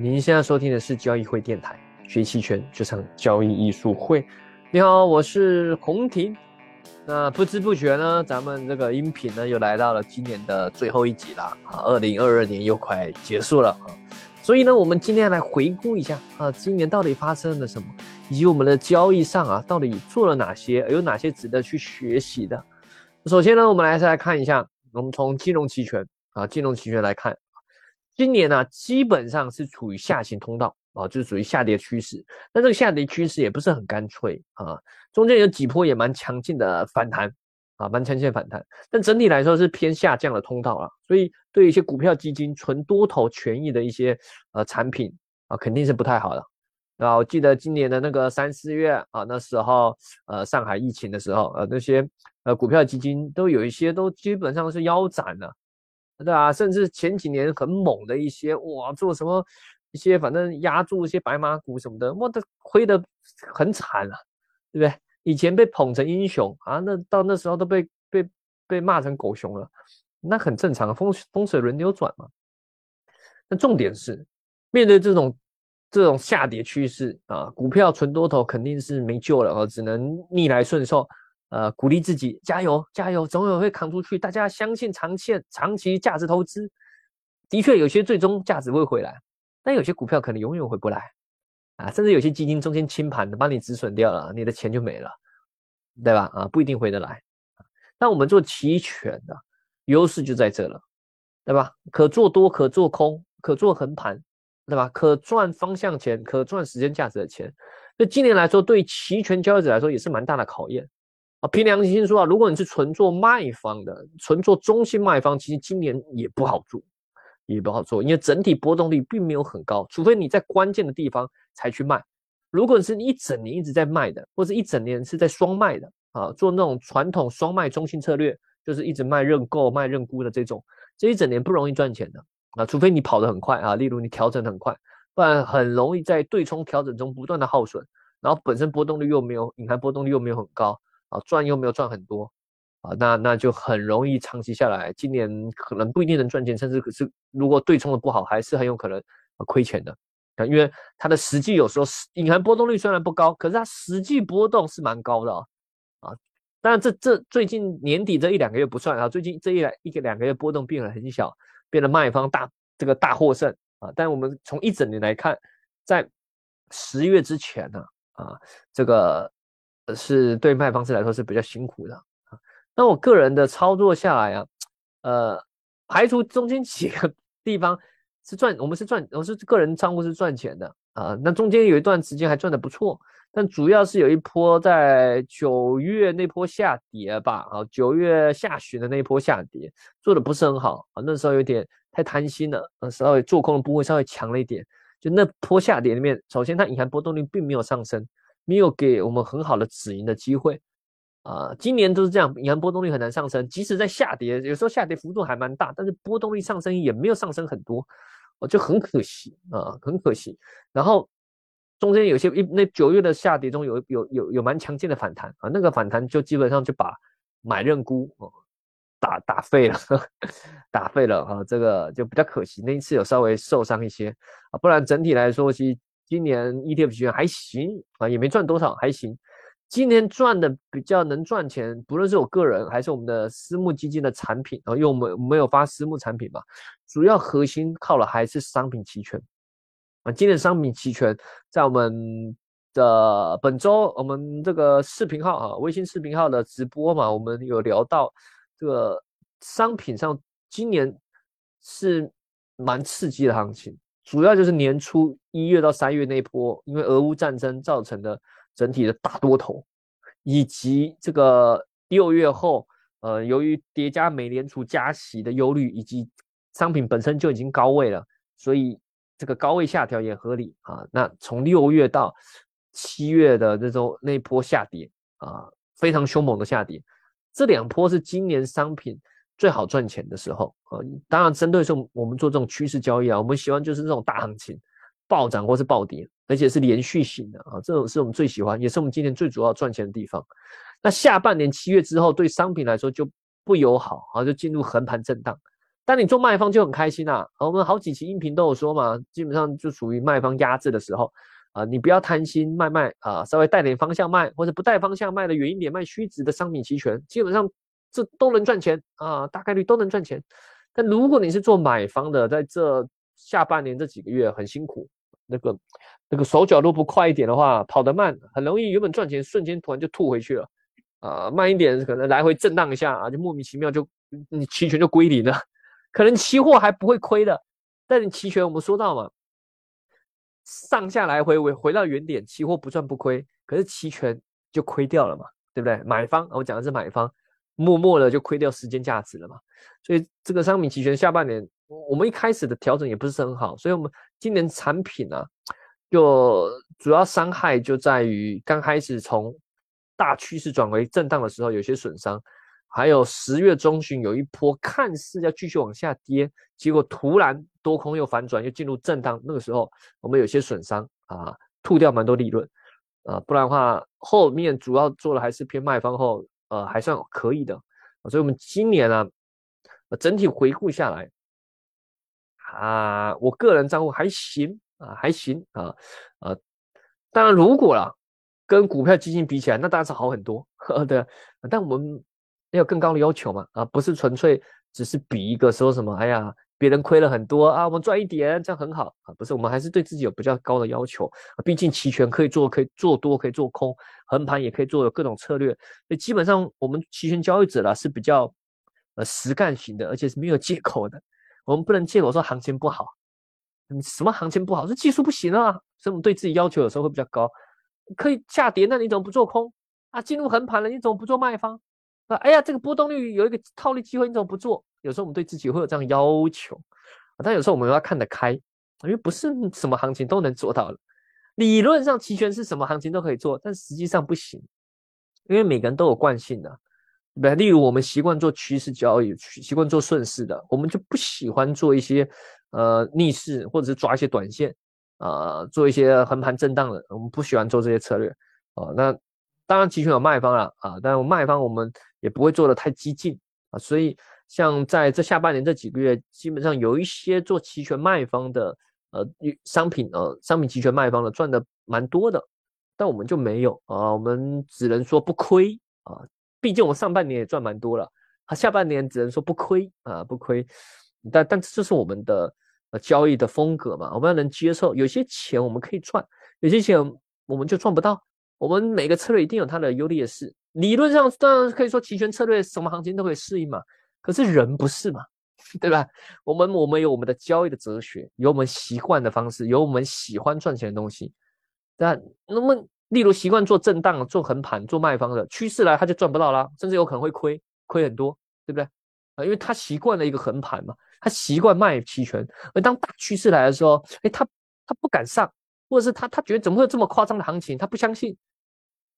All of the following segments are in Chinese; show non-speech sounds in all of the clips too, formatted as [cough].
您现在收听的是交易会电台，学期权就上交易艺术会。你好，我是洪婷。那不知不觉呢，咱们这个音频呢又来到了今年的最后一集了啊，二零二二年又快结束了啊。所以呢，我们今天来回顾一下啊，今年到底发生了什么，以及我们的交易上啊，到底做了哪些，有哪些值得去学习的。首先呢，我们来来看一下，我们从金融期权啊，金融期权来看。今年呢，基本上是处于下行通道啊，就是属于下跌趋势。但这个下跌趋势也不是很干脆啊，中间有几波也蛮强劲的反弹啊，蛮强劲的反弹。但整体来说是偏下降的通道了，所以对一些股票基金纯多头权益的一些呃产品啊，肯定是不太好的。啊，我记得今年的那个三四月啊，那时候呃上海疫情的时候，呃那些呃股票基金都有一些都基本上是腰斩了。对啊，甚至前几年很猛的一些哇，做什么一些反正压住一些白马股什么的，哇，都亏得很惨啊，对不对？以前被捧成英雄啊，那到那时候都被被被骂成狗熊了，那很正常，风风水轮流转嘛。那重点是面对这种这种下跌趋势啊，股票纯多头肯定是没救了啊，只能逆来顺受。呃，鼓励自己加油加油，总有会扛出去。大家相信长线、长期价值投资，的确有些最终价值会回来，但有些股票可能永远回不来啊！甚至有些基金中间清盘的，把你止损掉了，你的钱就没了，对吧？啊，不一定回得来。那我们做期权的优势就在这了，对吧？可做多，可做空，可做横盘，对吧？可赚方向钱，可赚时间价值的钱。那今年来说，对期权交易者来说也是蛮大的考验。啊，凭良心说啊，如果你是纯做卖方的，纯做中性卖方，其实今年也不好做，也不好做，因为整体波动率并没有很高，除非你在关键的地方才去卖。如果是你一整年一直在卖的，或者一整年是在双卖的啊，做那种传统双卖中性策略，就是一直卖认购、卖认沽的这种，这一整年不容易赚钱的啊，除非你跑得很快啊，例如你调整很快，不然很容易在对冲调整中不断的耗损，然后本身波动率又没有，隐含波动率又没有很高。啊，赚又没有赚很多，啊，那那就很容易长期下来，今年可能不一定能赚钱，甚至可是如果对冲的不好，还是很有可能亏钱的啊，因为它的实际有时候隐含波动率虽然不高，可是它实际波动是蛮高的啊，啊，当然这这最近年底这一两个月不算啊，最近这一来一个两个月波动变得很小，变得卖方大这个大获胜啊，但我们从一整年来看，在十月之前呢，啊，这个。是对卖方式来说是比较辛苦的啊。那我个人的操作下来啊，呃，排除中间几个 [laughs] 地方是赚，我们是赚，我是个人账户是赚钱的啊。那中间有一段时间还赚的不错，但主要是有一波在九月那波下跌吧，啊，九月下旬的那一波下跌做的不是很好啊。那时候有点太贪心了，稍微做空的部位稍微强了一点。就那波下跌里面，首先它隐含波动率并没有上升。没有给我们很好的止盈的机会啊！今年都是这样，银行波动率很难上升，即使在下跌，有时候下跌幅度还蛮大，但是波动率上升也没有上升很多，我就很可惜啊，很可惜。然后中间有些一那九月的下跌中有有有有蛮强劲的反弹啊，那个反弹就基本上就把买认沽哦打打废了，[laughs] 打废了啊，这个就比较可惜。那一次有稍微受伤一些啊，不然整体来说其实。今年 ETF 期权还行啊，也没赚多少，还行。今年赚的比较能赚钱，不论是我个人还是我们的私募基金的产品啊，因为我们没有发私募产品嘛，主要核心靠的还是商品期权啊。今年商品期权在我们的本周我们这个视频号啊，微信视频号的直播嘛，我们有聊到这个商品上今年是蛮刺激的行情。主要就是年初一月到三月那波，因为俄乌战争造成的整体的大多头，以及这个六月后，呃，由于叠加美联储加息的忧虑，以及商品本身就已经高位了，所以这个高位下调也合理啊。那从六月到七月的那种那波下跌啊，非常凶猛的下跌，这两波是今年商品。最好赚钱的时候啊，当然针对是我们做这种趋势交易啊，我们喜欢就是这种大行情，暴涨或是暴跌，而且是连续性的啊，这种是我们最喜欢，也是我们今年最主要赚钱的地方。那下半年七月之后，对商品来说就不友好啊，就进入横盘震荡。但你做卖方就很开心啊。我们好几期音频都有说嘛，基本上就属于卖方压制的时候啊，你不要贪心卖卖啊，稍微带点方向卖，或者不带方向卖的远一点，卖虚值的商品期权，基本上这都能赚钱啊，大概率都能赚钱。但如果你是做买方的，在这下半年这几个月很辛苦，那个那个手脚都不快一点的话，跑得慢，很容易原本赚钱瞬间突然就吐回去了。啊，慢一点可能来回震荡一下啊，就莫名其妙就你期权就归零了，可能期货还不会亏的，但你期权我们说到嘛，上下来回回回到原点，期货不赚不亏，可是期权就亏掉了嘛，对不对？买方我讲的是买方，默默的就亏掉时间价值了嘛，所以这个商品期权下半年我们一开始的调整也不是很好，所以我们今年产品呢，就主要伤害就在于刚开始从。大趋势转为震荡的时候，有些损伤；还有十月中旬有一波看似要继续往下跌，结果突然多空又反转，又进入震荡。那个时候我们有些损伤啊，吐掉蛮多利润啊，不然的话后面主要做的还是偏卖方后，呃，还算可以的。所以我们今年呢，整体回顾下来啊，我个人账户还行啊，还行啊，呃，当然如果了。跟股票基金比起来，那当然是好很多，[laughs] 对。但我们要有更高的要求嘛，啊，不是纯粹只是比一个说什么，哎呀，别人亏了很多啊，我们赚一点，这样很好啊，不是，我们还是对自己有比较高的要求啊。毕竟期权可以做，可以做多，可以做空，横盘也可以做，有各种策略。所以基本上我们期权交易者啦是比较呃实干型的，而且是没有借口的。我们不能借口说行情不好，什么行情不好？是技术不行啊。所以我们对自己要求有时候会比较高。可以下跌，那你怎么不做空啊？进入横盘了，你怎么不做卖方啊？哎呀，这个波动率有一个套利机会，你怎么不做？有时候我们对自己会有这样要求，但有时候我们要看得开，因为不是什么行情都能做到的。理论上期权是什么行情都可以做，但实际上不行，因为每个人都有惯性的。对，例如我们习惯做趋势交易，习惯做顺势的，我们就不喜欢做一些呃逆势，或者是抓一些短线。啊，做一些横盘震荡的，我们不喜欢做这些策略啊。那当然，期权有卖方了啊，但卖方我们也不会做的太激进啊。所以，像在这下半年这几个月，基本上有一些做期权卖方的呃商品呃商品期权卖方的赚的蛮多的，但我们就没有啊。我们只能说不亏啊，毕竟我们上半年也赚蛮多了，啊，下半年只能说不亏啊，不亏。但但这是我们的。呃，交易的风格嘛，我们要能接受。有些钱我们可以赚，有些钱我们就赚不到。我们每个策略一定有它的优劣势。理论上当然可以说期权策略什么行情都可以适应嘛。可是人不是嘛，[laughs] 对吧？我们我们有我们的交易的哲学，有我们习惯的方式，有我们喜欢赚钱的东西。那那么，例如习惯做震荡、做横盘、做卖方的趋势来，他就赚不到啦，甚至有可能会亏，亏很多，对不对？啊，因为他习惯了一个横盘嘛。他习惯卖期权，而当大趋势来的时候，哎，他他不敢上，或者是他他觉得怎么会有这么夸张的行情，他不相信，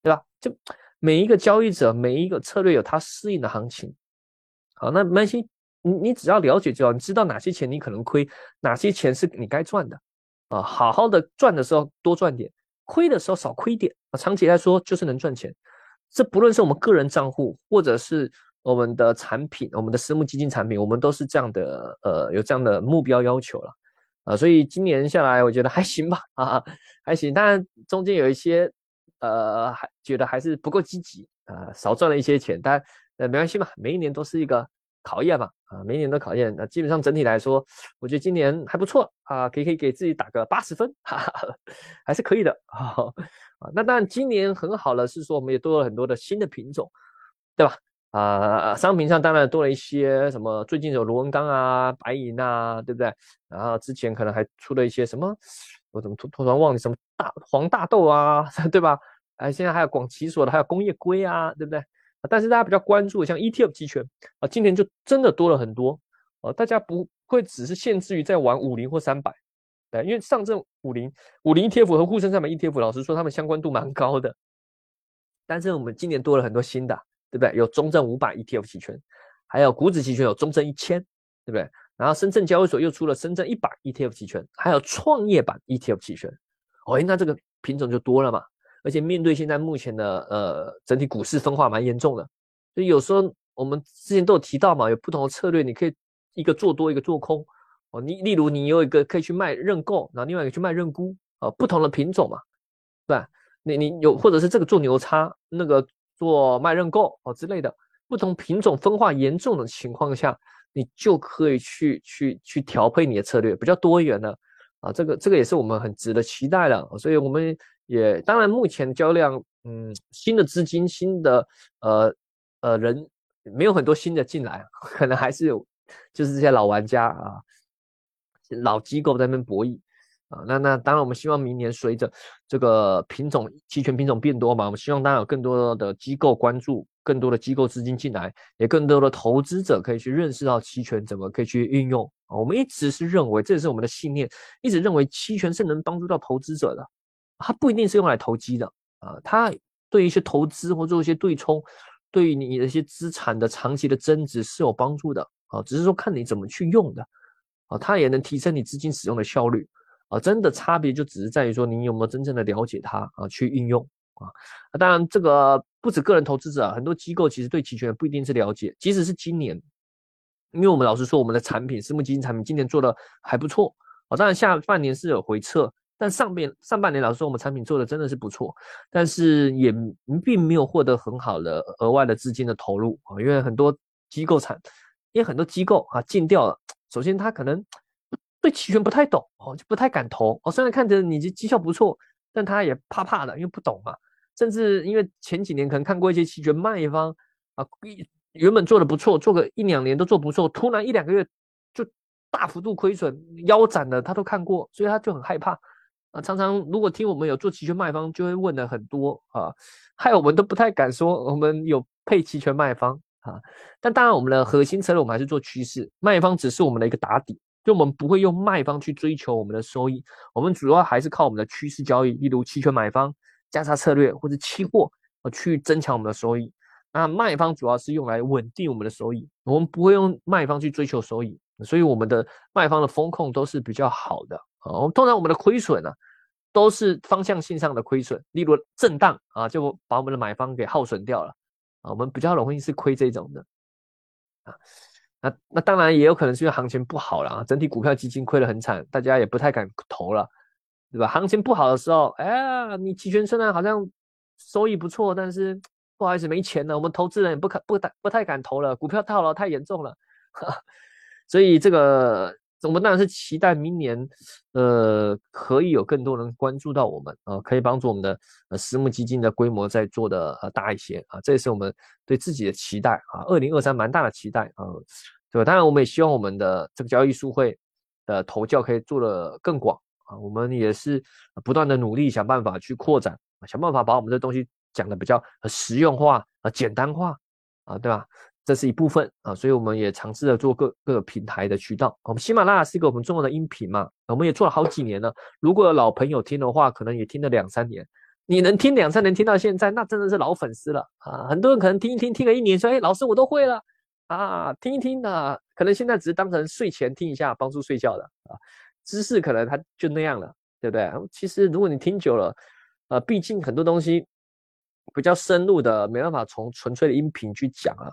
对吧？就每一个交易者，每一个策略有他适应的行情。好，那没关系，你你只要了解就好，你知道哪些钱你可能亏，哪些钱是你该赚的啊。好好的赚的时候多赚点，亏的时候少亏点啊。长期来说就是能赚钱。这不论是我们个人账户，或者是。我们的产品，我们的私募基金产品，我们都是这样的，呃，有这样的目标要求了，啊，所以今年下来，我觉得还行吧，[laughs] 啊，还行，当然中间有一些，呃，还觉得还是不够积极，啊，少赚了一些钱，但呃没关系嘛，每一年都是一个考验嘛，啊，每一年都考验，那基本上整体来说，我觉得今年还不错，啊，可以可以给自己打个八十分，哈哈，还是可以的，啊，那当然今年很好了，是说我们也多了很多的新的品种，对吧？啊，商品上当然多了一些什么，最近有螺纹钢啊、白银啊，对不对？然后之前可能还出了一些什么，我怎么突突然忘记什么大黄大豆啊，[laughs] 对吧？哎，现在还有广奇所的，还有工业硅啊，对不对？但是大家比较关注的像 ETF 期权啊，今年就真的多了很多哦，大家不会只是限制于在玩五零或三百，对，因为上证五零、五零 ETF 和沪深三百 ETF，老实说他们相关度蛮高的，但是我们今年多了很多新的。对不对？有中证五百 ETF 期权，还有股指期权有中证一千，对不对？然后深圳交易所又出了深圳一百 ETF 期权，还有创业板 ETF 期权。哦，那这个品种就多了嘛。而且面对现在目前的呃整体股市分化蛮严重的，所以有时候我们之前都有提到嘛，有不同的策略，你可以一个做多，一个做空哦。你例如你有一个可以去卖认购，然后另外一个去卖认沽啊，不同的品种嘛，对吧？你你有或者是这个做牛叉，那个做卖认购哦之类的，不同品种分化严重的情况下，你就可以去去去调配你的策略，比较多元的啊。这个这个也是我们很值得期待的，所以我们也当然目前交量，嗯，新的资金，新的呃呃人。没有很多新的进来，[laughs] 可能还是有，就是这些老玩家啊，老机构在那边博弈啊。那那当然，我们希望明年随着这个品种期权品种变多嘛，我们希望当然有更多的机构关注，更多的机构资金进来，也更多的投资者可以去认识到期权怎么可以去运用啊。我们一直是认为，这也是我们的信念，一直认为期权是能帮助到投资者的，它不一定是用来投机的啊，它对一些投资或做一些对冲。对于你的一些资产的长期的增值是有帮助的啊，只是说看你怎么去用的啊，它也能提升你资金使用的效率啊，真的差别就只是在于说你有没有真正的了解它啊，去运用啊。当然，这个不止个人投资者，很多机构其实对期权不一定是了解，即使是今年，因为我们老实说，我们的产品私募基金产品今年做的还不错啊，当然下半年是有回撤。但上面上半年，老实说，我们产品做的真的是不错，但是也并没有获得很好的额外的资金的投入啊，因为很多机构产，因为很多机构啊禁掉了。首先，他可能对期权不太懂哦，就不太敢投哦。虽然看着你这绩效不错，但他也怕怕的，因为不懂嘛。甚至因为前几年可能看过一些期权卖方啊，原本做的不错，做个一两年都做不错，突然一两个月就大幅度亏损腰斩的，他都看过，所以他就很害怕。啊，常常如果听我们有做期权卖方，就会问的很多啊，害我们都不太敢说我们有配期权卖方啊。但当然，我们的核心策略我们还是做趋势，卖方只是我们的一个打底，就我们不会用卖方去追求我们的收益，我们主要还是靠我们的趋势交易，例如期权买方、价差策略或者期货啊，去增强我们的收益。那卖方主要是用来稳定我们的收益，我们不会用卖方去追求收益，所以我们的卖方的风控都是比较好的。哦，通常我们的亏损呢，都是方向性上的亏损，例如震荡啊，就把我们的买方给耗损掉了啊，我们比较容易是亏这种的啊。那那当然也有可能是因为行情不好了啊，整体股票基金亏得很惨，大家也不太敢投了，对吧？行情不好的时候，哎，你期权虽然好像收益不错，但是不好意思没钱了，我们投资人也不敢不敢不太敢投了，股票套牢太严重了，[laughs] 所以这个。我们当然是期待明年，呃，可以有更多人关注到我们啊，可以帮助我们的呃私募基金的规模再做的呃大一些啊，这也是我们对自己的期待啊。二零二三蛮大的期待啊，对吧？当然我们也希望我们的这个交易书会的投教可以做得更广啊，我们也是不断的努力想办法去扩展，想办法把我们的东西讲的比较实用化啊、简单化啊，对吧？这是一部分啊，所以我们也尝试着做各各个平台的渠道。我们喜马拉雅是一个我们重要的音频嘛，我们也做了好几年了。如果有老朋友听的话，可能也听了两三年。你能听两三年听到现在，那真的是老粉丝了啊！很多人可能听一听，听了一年，说：“哎，老师我都会了啊！”听一听啊，可能现在只是当成睡前听一下，帮助睡觉的啊。知识可能他就那样了，对不对？其实如果你听久了，呃，毕竟很多东西比较深入的，没办法从纯粹的音频去讲啊。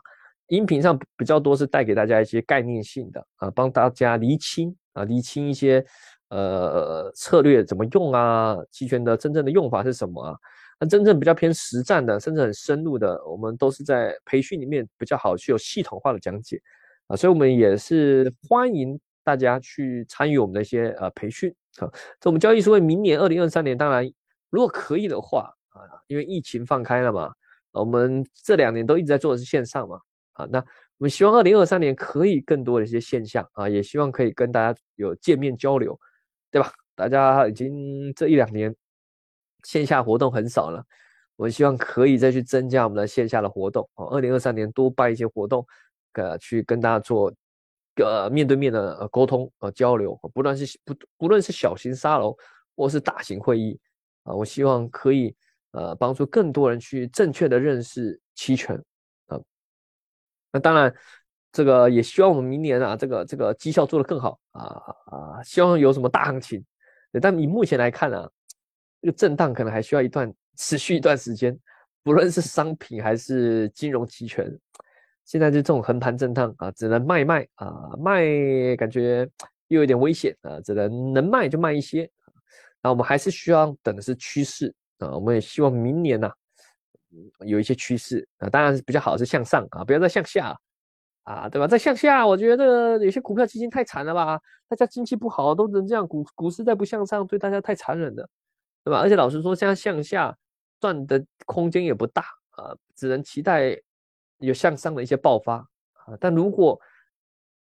音频上比较多是带给大家一些概念性的啊，帮大家厘清啊，厘清一些呃策略怎么用啊，期权的真正的用法是什么啊？那真正比较偏实战的，甚至很深入的，我们都是在培训里面比较好去有系统化的讲解啊，所以我们也是欢迎大家去参与我们的一些呃培训啊。这我们交易所为明年二零二三年，当然如果可以的话啊，因为疫情放开了嘛，我们这两年都一直在做的是线上嘛。啊，那我们希望二零二三年可以更多的一些现象啊，也希望可以跟大家有见面交流，对吧？大家已经这一两年线下活动很少了，我们希望可以再去增加我们的线下的活动啊。二零二三年多办一些活动，呃，去跟大家做呃面对面的沟通呃交流，不论是不不论是小型沙龙或是大型会议啊，我希望可以呃帮助更多人去正确的认识期权。那当然，这个也希望我们明年啊，这个这个绩效做得更好啊啊！希望有什么大行情，但以目前来看呢，这个震荡可能还需要一段持续一段时间，不论是商品还是金融期权，现在就这种横盘震荡啊，只能卖卖啊，卖感觉又有点危险啊，只能能卖就卖一些。那我们还是需要等的是趋势啊，我们也希望明年呢有一些趋势啊，当然是比较好是向上啊，不要再向下啊，对吧？在向下，我觉得有些股票基金太惨了吧，大家经济不好都能这样，股股市再不向上，对大家太残忍了，对吧？而且老实说，现在向下赚的空间也不大啊，只能期待有向上的一些爆发啊，但如果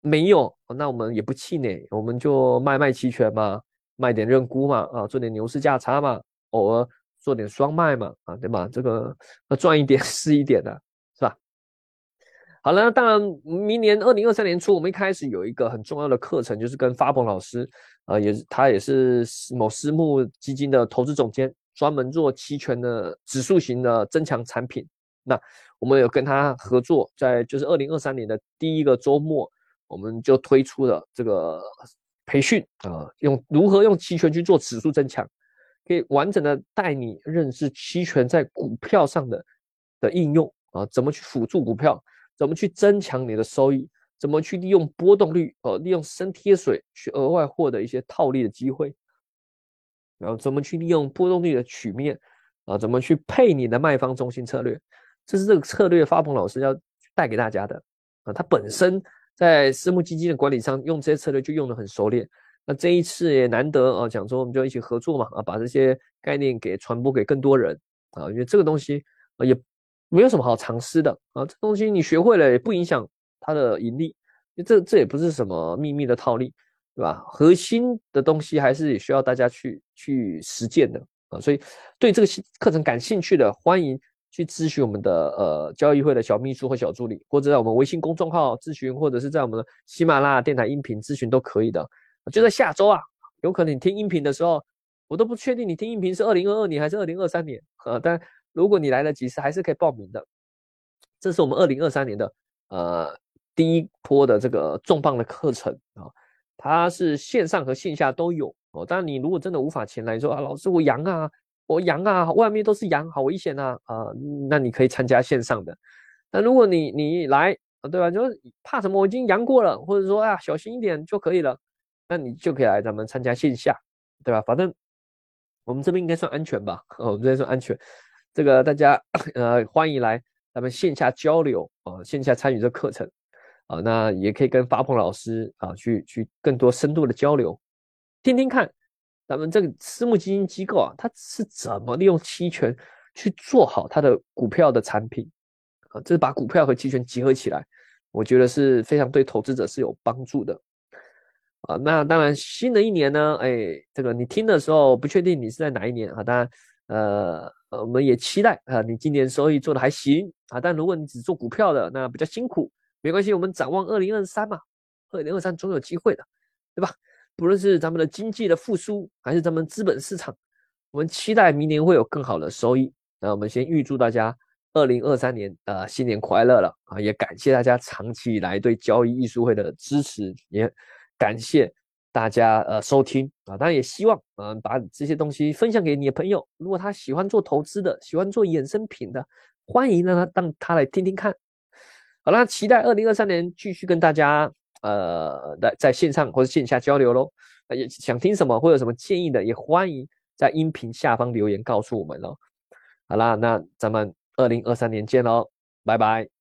没有，那我们也不气馁，我们就卖卖期权嘛。卖点认沽嘛，啊，做点牛市价差嘛，偶尔做点双卖嘛，啊，对吧？这个要赚一点 [laughs] 是一点的，是吧？好了，当然，明年二零二三年初，我们一开始有一个很重要的课程，就是跟发鹏老师，啊，也是他也是某私募基金的投资总监，专门做期权的指数型的增强产品。那我们有跟他合作，在就是二零二三年的第一个周末，我们就推出了这个。培训啊，用如何用期权去做指数增强，可以完整的带你认识期权在股票上的的应用啊，怎么去辅助股票，怎么去增强你的收益，怎么去利用波动率呃，利用深贴水去额外获得一些套利的机会，然后怎么去利用波动率的曲面啊，怎么去配你的卖方中心策略，这是这个策略发鹏老师要带给大家的啊，他本身。在私募基金的管理上，用这些策略就用的很熟练。那这一次也难得啊，讲说我们就一起合作嘛，啊，把这些概念给传播给更多人啊，因为这个东西啊也没有什么好尝试的啊，这东西你学会了也不影响它的盈利，这这也不是什么秘密的套利，对吧？核心的东西还是需要大家去去实践的啊，所以对这个课程感兴趣的，欢迎。去咨询我们的呃交易会的小秘书或小助理，或者在我们微信公众号咨询，或者是在我们的喜马拉雅电台音频咨询都可以的。就在下周啊，有可能你听音频的时候，我都不确定你听音频是二零二二年还是二零二三年啊。但如果你来得及时，还是可以报名的。这是我们二零二三年的呃第一波的这个重磅的课程啊，它是线上和线下都有哦。当然你如果真的无法前来，说啊老师我阳啊。我阳啊，外面都是阳，好危险呐！啊，那你可以参加线上的。那如果你你来，对吧？就是怕什么？我已经阳过了，或者说啊，小心一点就可以了。那你就可以来咱们参加线下，对吧？反正我们这边应该算安全吧？我们这边算安全。这个大家呃欢迎来咱们线下交流啊，线下参与这课程啊，那也可以跟发鹏老师啊去去更多深度的交流，听听看。咱们这个私募基金机构啊，它是怎么利用期权去做好它的股票的产品啊？这是把股票和期权结合起来，我觉得是非常对投资者是有帮助的啊。那当然，新的一年呢，哎，这个你听的时候不确定你是在哪一年啊？当然，呃，我们也期待啊，你今年收益做的还行啊。但如果你只做股票的，那比较辛苦，没关系，我们展望二零二三嘛，二零二三总有机会的，对吧？不论是咱们的经济的复苏，还是咱们资本市场，我们期待明年会有更好的收益。那我们先预祝大家二零二三年呃新年快乐了啊！也感谢大家长期以来对交易艺术会的支持，也感谢大家呃收听啊！当然也希望嗯把这些东西分享给你的朋友，如果他喜欢做投资的，喜欢做衍生品的，欢迎让他让他来听听看。好了，期待二零二三年继续跟大家。呃，在在线上或者线下交流喽，也想听什么或者什么建议的，也欢迎在音频下方留言告诉我们喽。好啦，那咱们二零二三年见喽，拜拜。